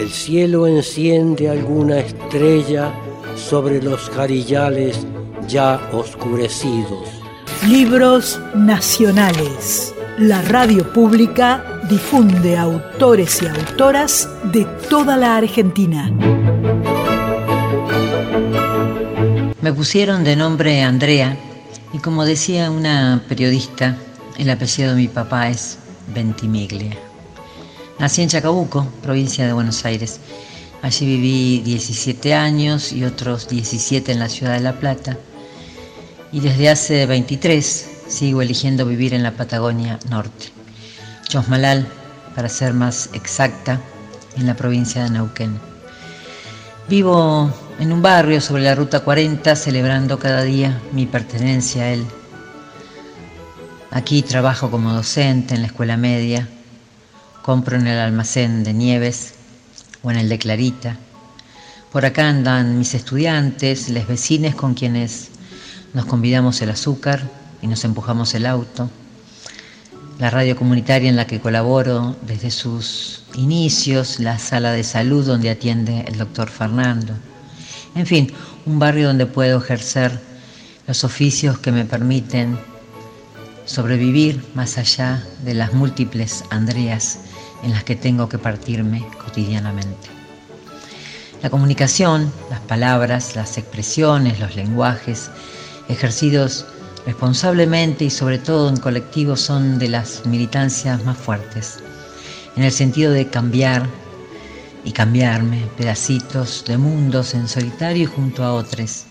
El cielo enciende alguna estrella sobre los jarillales ya oscurecidos. Libros nacionales. La radio pública difunde autores y autoras de toda la Argentina. Me pusieron de nombre Andrea y como decía una periodista, el apellido de mi papá es Ventimiglia. Nací en Chacabuco, provincia de Buenos Aires. Allí viví 17 años y otros 17 en la ciudad de La Plata. Y desde hace 23 sigo eligiendo vivir en la Patagonia Norte. Chosmalal, para ser más exacta, en la provincia de Neuquén. Vivo en un barrio sobre la Ruta 40 celebrando cada día mi pertenencia a él. Aquí trabajo como docente en la escuela media, compro en el almacén de Nieves o en el de Clarita. Por acá andan mis estudiantes, les vecines con quienes nos convidamos el azúcar y nos empujamos el auto. La radio comunitaria en la que colaboro desde sus inicios, la sala de salud donde atiende el doctor Fernando. En fin, un barrio donde puedo ejercer los oficios que me permiten sobrevivir más allá de las múltiples Andreas en las que tengo que partirme cotidianamente. La comunicación, las palabras, las expresiones, los lenguajes, ejercidos responsablemente y sobre todo en colectivo son de las militancias más fuertes, en el sentido de cambiar y cambiarme pedacitos de mundos en solitario y junto a otros.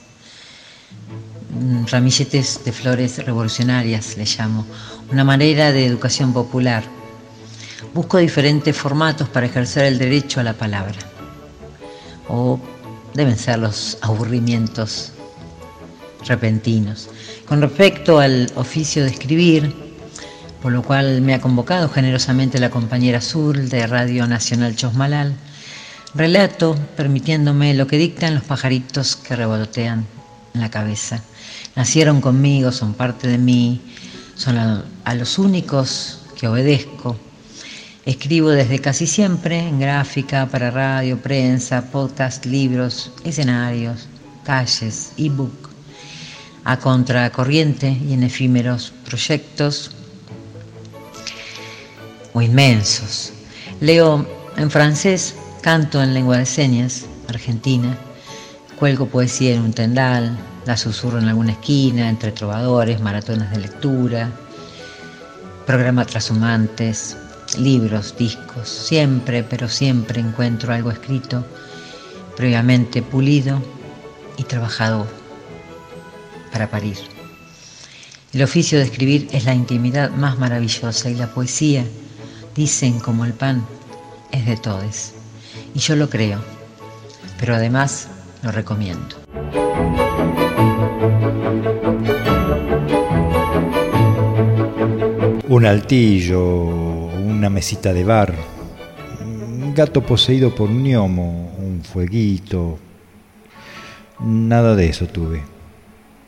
Mm, ramilletes de flores revolucionarias le llamo, una manera de educación popular. Busco diferentes formatos para ejercer el derecho a la palabra. O deben ser los aburrimientos repentinos. Con respecto al oficio de escribir, por lo cual me ha convocado generosamente la compañera Azul de Radio Nacional Chosmalal, relato permitiéndome lo que dictan los pajaritos que revolotean en la cabeza. Nacieron conmigo, son parte de mí, son a, los únicos que obedezco. Escribo desde casi siempre en gráfica, para radio, prensa, podcast, libros, escenarios, calles, ebook, a contracorriente y en efímeros proyectos o inmensos. Leo en francés, canto en lengua de señas argentina, cuelgo poesía en un tendal, la susurro en alguna esquina, entre trovadores, maratones de lectura, programas trashumantes, libros, discos, siempre, pero siempre encuentro algo escrito, previamente pulido y trabajado para parir. El oficio de escribir es la intimidad más maravillosa y la poesía, dicen como el pan, es de todos. Y yo lo creo, pero además lo recomiendo. Un altillo, una mesita de bar, un gato poseído por un gnomo, un fueguito. Nada de eso tuve.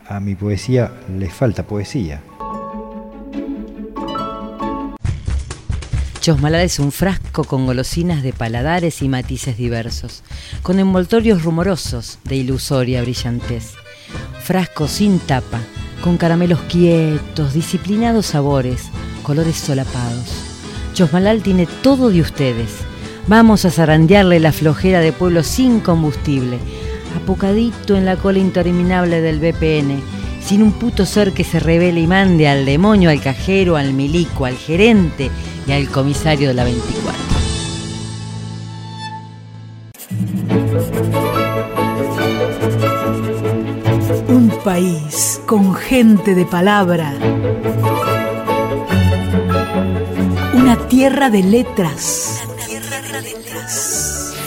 A mi poesía le falta poesía. Chosmalal es un frasco con golosinas de paladares y matices diversos, con envoltorios rumorosos de ilusoria brillantez. Frasco sin tapa, con caramelos quietos, disciplinados sabores, colores solapados. Chosmalal tiene todo de ustedes. Vamos a zarandearle la flojera de pueblo sin combustible, apocadito en la cola interminable del BPN, sin un puto ser que se revele y mande al demonio, al cajero, al milico, al gerente y al comisario de la 24. Un país con gente de palabra. Una tierra de letras.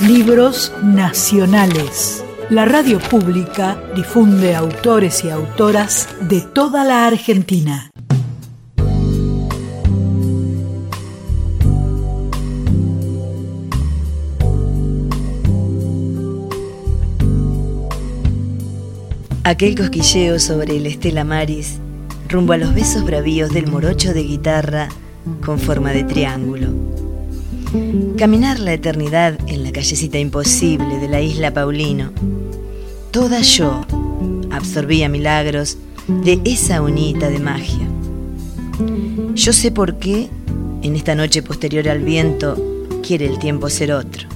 Libros nacionales. La radio pública difunde autores y autoras de toda la Argentina. Aquel cosquilleo sobre el Estela Maris, rumbo a los besos bravíos del morocho de guitarra con forma de triángulo. Caminar la eternidad en la callecita imposible de la isla Paulino. Toda yo absorbía milagros de esa unita de magia. Yo sé por qué, en esta noche posterior al viento, quiere el tiempo ser otro.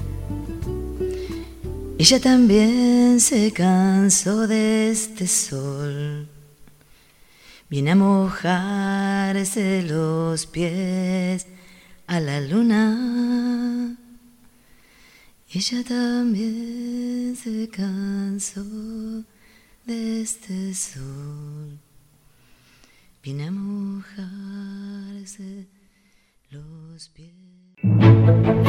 Ella también se cansó de este sol. Viene a mojarse los pies a la luna. Ella también se cansó de este sol. Viene a mojarse los pies.